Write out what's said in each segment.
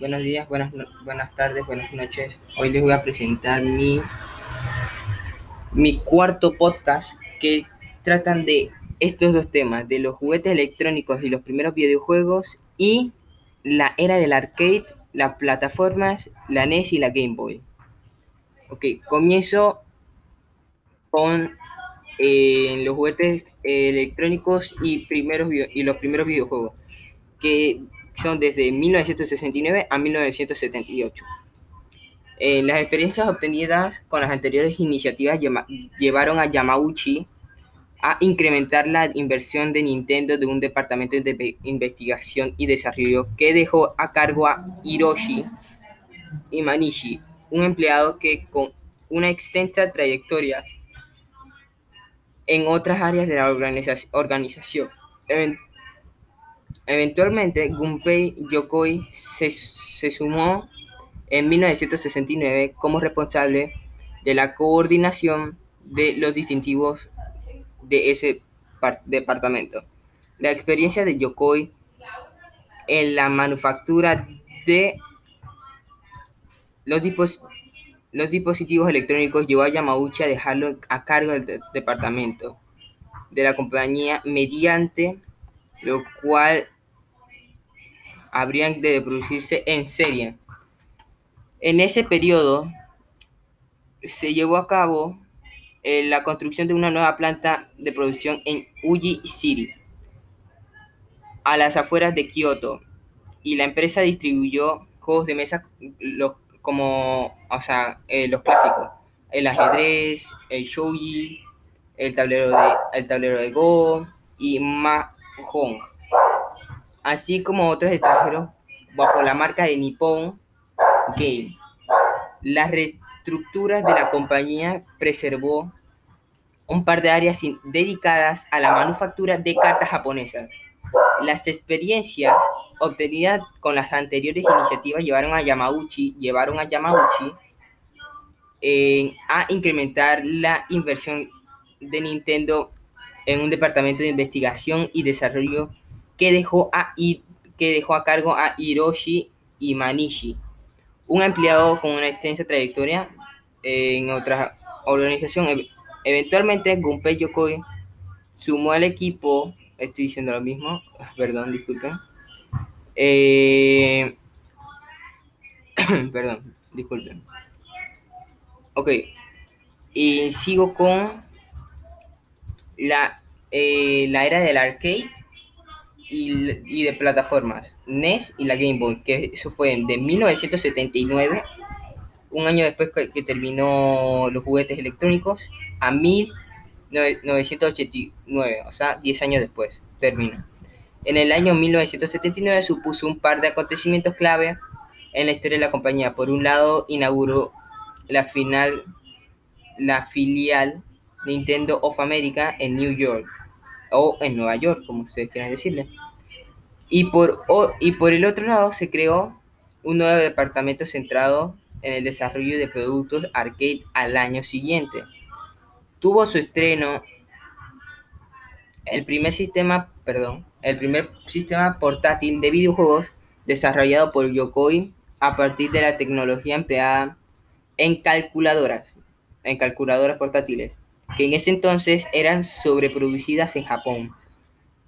buenos días, buenas, buenas tardes, buenas noches. Hoy les voy a presentar mi, mi cuarto podcast que tratan de estos dos temas, de los juguetes electrónicos y los primeros videojuegos y la era del arcade, las plataformas, la NES y la Game Boy. Ok, comienzo con eh, los juguetes electrónicos y, primeros y los primeros videojuegos, que son desde 1969 a 1978. Eh, las experiencias obtenidas con las anteriores iniciativas llevaron a Yamauchi a incrementar la inversión de Nintendo de un departamento de ve- investigación y desarrollo que dejó a cargo a Hiroshi Imanishi, un empleado que con una extensa trayectoria en otras áreas de la organiza- organización. Even- Eventualmente, Gunpei Yokoi se, se sumó en 1969 como responsable de la coordinación de los distintivos de ese par- departamento. La experiencia de Yokoi en la manufactura de los, los dispositivos electrónicos llevó a Yamauchi a dejarlo a cargo del de- departamento de la compañía mediante lo cual habrían de producirse en serie. En ese periodo se llevó a cabo eh, la construcción de una nueva planta de producción en Uji City, a las afueras de Kioto, y la empresa distribuyó juegos de mesa los, como, o sea, eh, los clásicos, el ajedrez, el shogi, el tablero de, el tablero de Go y Mahjong, así como otros extranjeros bajo la marca de Nippon Game. Las reestructuras de la compañía preservó un par de áreas dedicadas a la manufactura de cartas japonesas. Las experiencias obtenidas con las anteriores iniciativas llevaron a Yamauchi, a a incrementar la inversión de Nintendo en un departamento de investigación y desarrollo que dejó a, que dejó a cargo a Hiroshi Imanishi, un empleado con una extensa trayectoria en otra organización. E- Eventualmente, Gunpei Yokoi sumó al equipo, estoy diciendo lo mismo, perdón, disculpen. Eh, perdón, disculpen. Ok, y sigo con la, eh, la era del arcade y, y de plataformas, NES y la Game Boy, que eso fue de 1979, un año después que, que terminó los juguetes electrónicos, a 1989, o sea, 10 años después terminó. En el año 1979 supuso un par de acontecimientos clave en la historia de la compañía. Por un lado, inauguró la final, la filial Nintendo of America en New York, o en Nueva York, como ustedes quieran decirle. Y por, o- y por el otro lado se creó un nuevo departamento centrado en el desarrollo de productos arcade al año siguiente. Tuvo su estreno el primer sistema, perdón, el primer sistema portátil de videojuegos desarrollado por Yokoi a partir de la tecnología empleada en calculadoras, en calculadoras portátiles, que en ese entonces eran sobreproducidas en Japón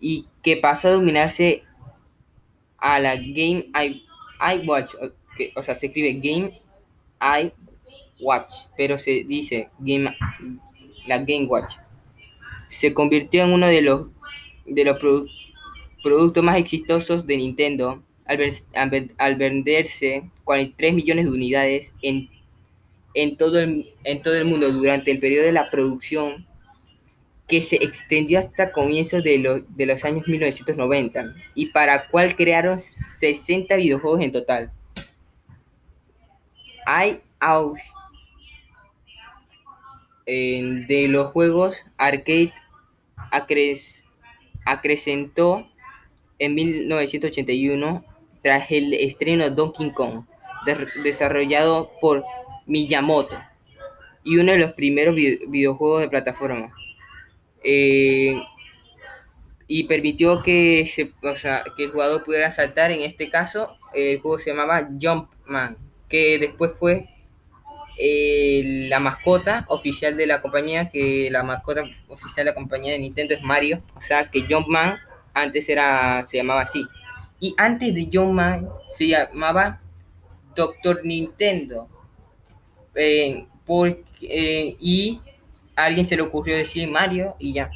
y que pasó a dominarse a la Game I, iWatch, o, sea, se escribe Game iWatch, pero se dice Game, la Game Watch. Se convirtió en uno de los, de los produ- productos más exitosos de Nintendo al, al al venderse 43 millones de unidades en, en, todo el, en todo el mundo durante el periodo de la producción que se extendió hasta comienzos de, los de los años 1990 y para cual crearon 60 videojuegos en total. Hay en- de los juegos arcade acres- acrecentó en 1981 tras el estreno Donkey Kong, de- desarrollado por Miyamoto y uno de los primeros vi- videojuegos de plataforma. Eh, y permitió que, se, o sea, que el jugador pudiera saltar. En este caso, el juego se llamaba Jumpman, que después fue eh, la mascota oficial de la compañía, que la mascota oficial de la compañía de Nintendo es Mario, o sea que Jumpman antes era, se llamaba así. Y antes de Jumpman se llamaba Doctor Nintendo. Eh, porque, y a alguien se le ocurrió decir Mario y ya.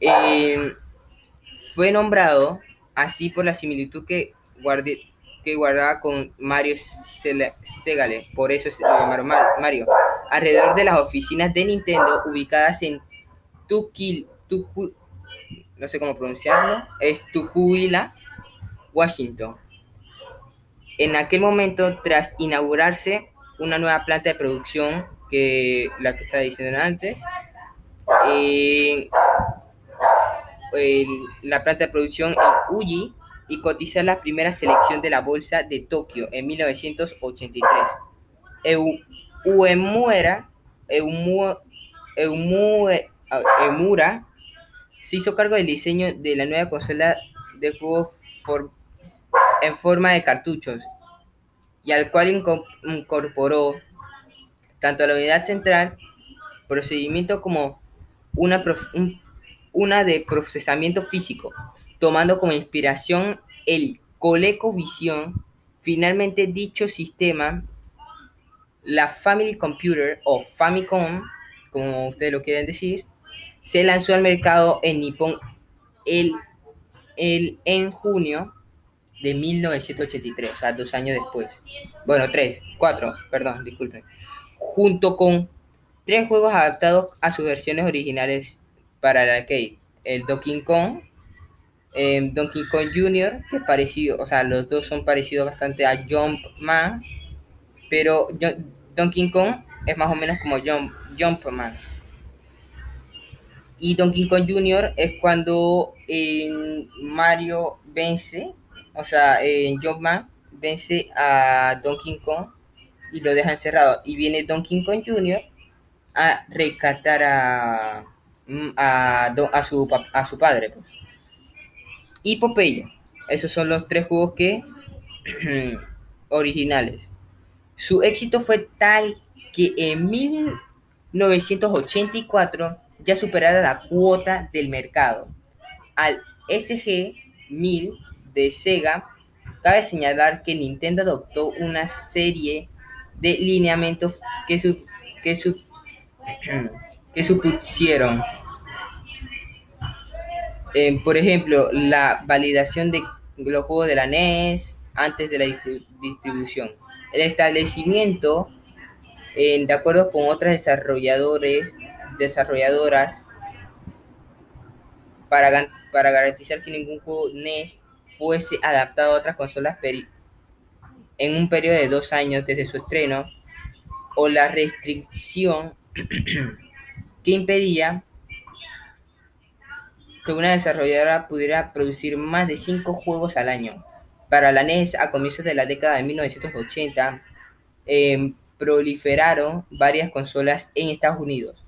Eh, fue nombrado así por la similitud que, guardé, que guardaba con Mario Segale, por eso se lo llamaron Mario. Alrededor de las oficinas de Nintendo ubicadas en Tukil, no sé cómo pronunciarlo, es Tupuila, Washington. En aquel momento, tras inaugurarse una nueva planta de producción que la que estaba diciendo antes, eh, la planta de producción en Uji y cotizar la primera selección de la bolsa de Tokio en 1983. Uemura, Eumura se hizo cargo del diseño de la nueva consola de juego en forma de cartuchos y al cual incorporó tanto la unidad central, procedimiento como una, una de procesamiento físico, tomando como inspiración el ColecoVision. Finalmente dicho sistema, la Family Computer o Famicom, como ustedes lo quieren decir, se lanzó al mercado en Nippon el, el, en junio de 1983, o sea, dos años después. Bueno, tres, cuatro, perdón, disculpen. Junto con tres juegos adaptados a sus versiones originales para el arcade. El Donkey Kong, eh, Donkey Kong Jr., que es parecido, o sea, los dos son parecidos bastante a Jumpman, pero Donkey Kong es más o menos como Jump, Jumpman. Y Donkey Kong Jr. es cuando Mario vence, o sea, en Jumpman vence a Donkey Kong y lo deja encerrado. Y viene Donkey Kong Jr. a rescatar a Mm, a, su, a su padre. Pues. Y Popeye. Esos son los tres juegos que originales. Su éxito fue tal que en 1984 ya superara la cuota del mercado. Al SG-1000 de Sega, cabe señalar que Nintendo adoptó una serie de lineamientos que, su, que, su, que supusieron eh, por ejemplo, la validación de los juegos de la NES antes de la distribución. El establecimiento, de acuerdo con otras desarrolladores, desarrolladoras, para, para garantizar que ningún juego NES fuese adaptado a otras consolas en un periodo de dos años desde su estreno, o la restricción que impedía que una desarrolladora pudiera producir más de 5 juegos al año. Para la NES, a comienzos de la década de 1980, em, proliferaron varias consolas en Estados Unidos,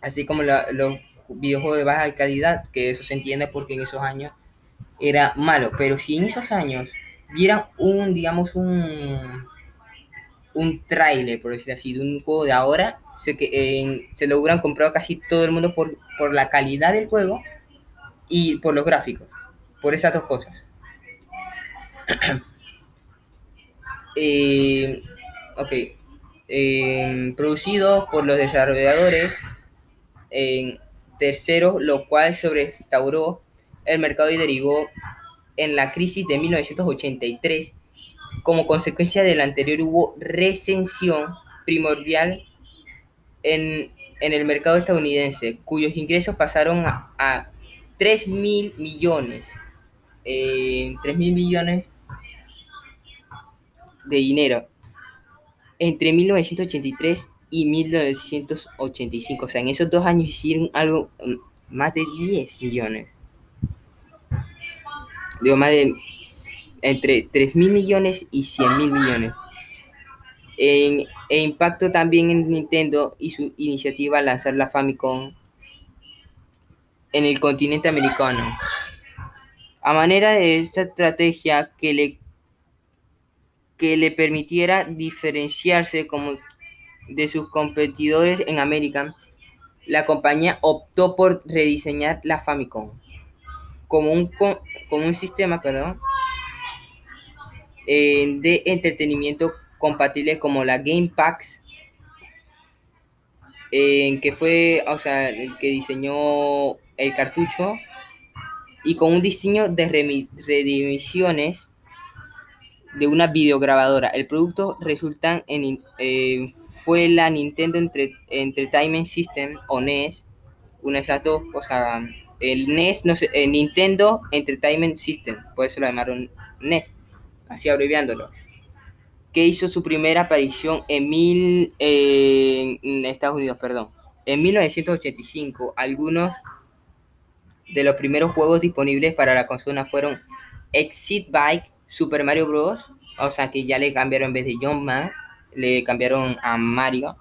así como los videojuegos de baja calidad, que eso se entiende porque en esos años era malo, pero si en esos años vieran un, digamos, un, un trailer, por decir así, de un juego de ahora, se, que, se comprado casi todo el mundo por, por la calidad del juego y por los gráficos, por esas dos cosas. eh, ok, eh, producido por los desarrolladores. En tercero, lo cual sobrestauró el mercado y derivó en la crisis de 1983. Como consecuencia del anterior hubo recensión primordial en, en el mercado estadounidense, cuyos ingresos pasaron a 3 mil millones. Eh, 3 mil millones de dinero entre 1983 y 1985. O sea, en esos dos años hicieron algo mm, más de 10 millones. Digo, más de entre 3 mil millones y 100 mil millones. E impacto también en Nintendo y su iniciativa a lanzar la Famicom en el continente americano. A manera de esta estrategia que le, que le permitiera diferenciarse como de sus competidores en América, la compañía optó por rediseñar la Famicom como un, como un sistema perdón, eh, de entretenimiento compatible como la Game Packs, en que fue, o sea, el que diseñó el cartucho, y con un diseño de redimisiones de una videograbadora. El producto resulta en, eh, fue la Nintendo Entertainment System o NES, una de esas dos cosas. El NES, no sé, el Nintendo Entertainment System, por eso lo llamaron NES, así abreviándolo, que hizo su primera aparición en, mil, en Estados Unidos, perdón. En 1985, algunos de los primeros juegos disponibles para la consola fueron Exit Bike, Super Mario Bros. O sea que ya le cambiaron en vez de Jumpman, le cambiaron a Mario.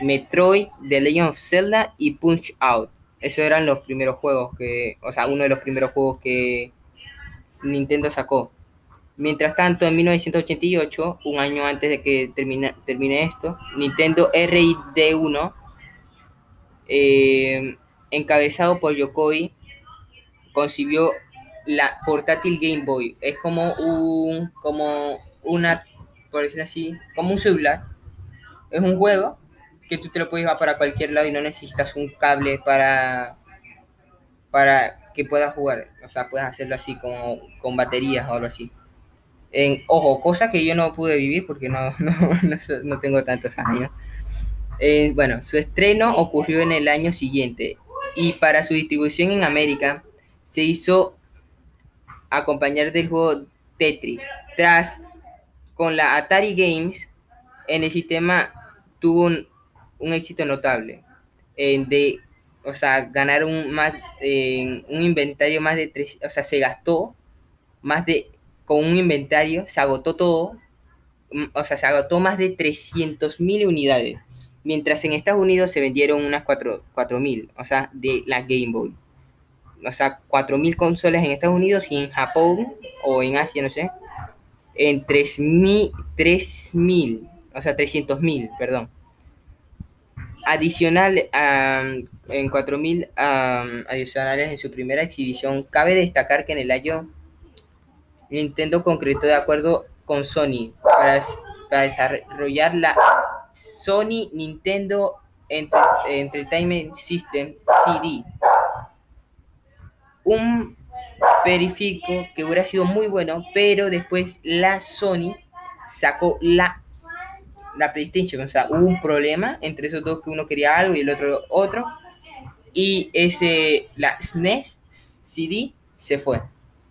Metroid, The Legend of Zelda y Punch Out. Esos eran los primeros juegos que, o sea, uno de los primeros juegos que Nintendo sacó. Mientras tanto, en 1988, un año antes de que termine, termine esto, Nintendo RID1, eh, encabezado por Yokoi, concibió la portátil Game Boy. Es como un, como una, por decirlo así, como un celular. Es un juego que tú te lo puedes llevar para cualquier lado y no necesitas un cable para, para que puedas jugar. O sea, puedes hacerlo así como con baterías o algo así. Ojo, cosa que yo no pude vivir porque no, no, tengo tantos años. Eh, bueno, su estreno ocurrió en el año siguiente y para su distribución en América se hizo acompañar del juego Tetris. Tras con la Atari Games, en el sistema tuvo un, éxito notable. de, o sea, ganaron más, un inventario más de tres, o sea, se gastó más de, con un inventario, se agotó todo, mm, o sea, se agotó más de 300.000 unidades. Mientras en Estados Unidos se vendieron unas 4.000, o sea, de la Game Boy o sea, 4.000 consolas en Estados Unidos y en Japón o en Asia, no sé, en 3.000, 3.000 o sea, 300.000, perdón. Adicional en 4.000 adicionales en su primera exhibición, cabe destacar que en el año Nintendo concretó de acuerdo con Sony para, desarrollar la Sony Nintendo Entertainment System CD un verifico que hubiera sido muy bueno, pero después la Sony sacó la, la PlayStation. O sea, hubo un problema entre esos dos que uno quería algo y el otro otro. Y ese, la SNES CD se fue.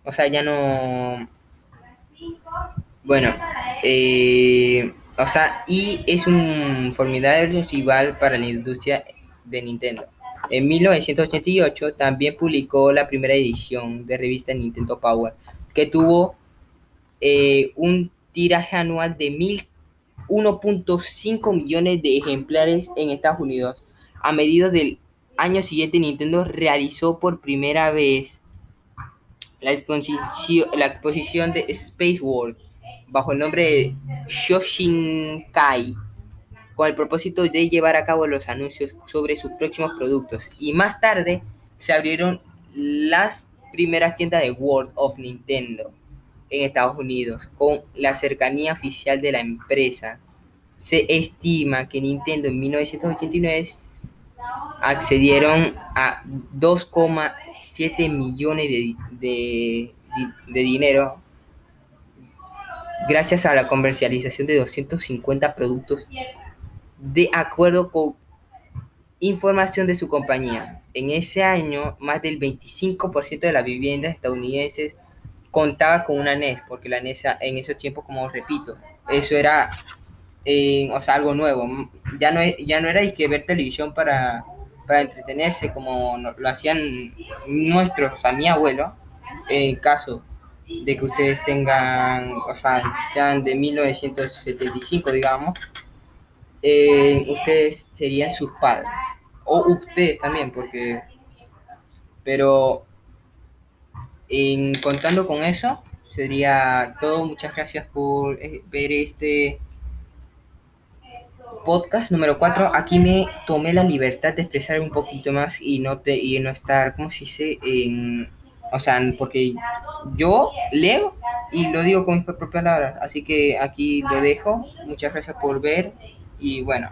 O sea, ya no... Bueno, eh, o sea, y es un formidable rival para la industria de Nintendo. En 1988 también publicó la primera edición de revista Nintendo Power, que tuvo eh, un tiraje anual de 1.5 millones de ejemplares en Estados Unidos. A medida del año siguiente, Nintendo realizó por primera vez la exposición, la exposición de Space World bajo el nombre de Shoshinkai con el propósito de llevar a cabo los anuncios sobre sus próximos productos. Y más tarde se abrieron las primeras tiendas de World of Nintendo en Estados Unidos, con la cercanía oficial de la empresa. Se estima que Nintendo en 1989 accedieron a 2,7 millones de, de, de, dinero gracias a la comercialización de 250 productos de acuerdo con información de su compañía. En ese año, más del 25% de las viviendas estadounidenses contaba con una NES, porque la NES en esos tiempos, como repito, eso era o sea, algo nuevo. Ya no, ya no era que ver televisión para, para entretenerse como lo hacían nuestros, o sea, mi abuelo, en caso de que ustedes tengan, o sea, sean de 1975, digamos, eh, ustedes serían sus padres. O ustedes también, porque... Pero en, contando con eso, sería todo. Muchas gracias por eh, ver este podcast número 4. Aquí me tomé la libertad de expresar un poquito más y no, te, y no estar, ¿cómo se dice? En, o sea, porque yo leo y lo digo con mis propias palabras. Así que aquí lo dejo. Muchas gracias por ver y bueno.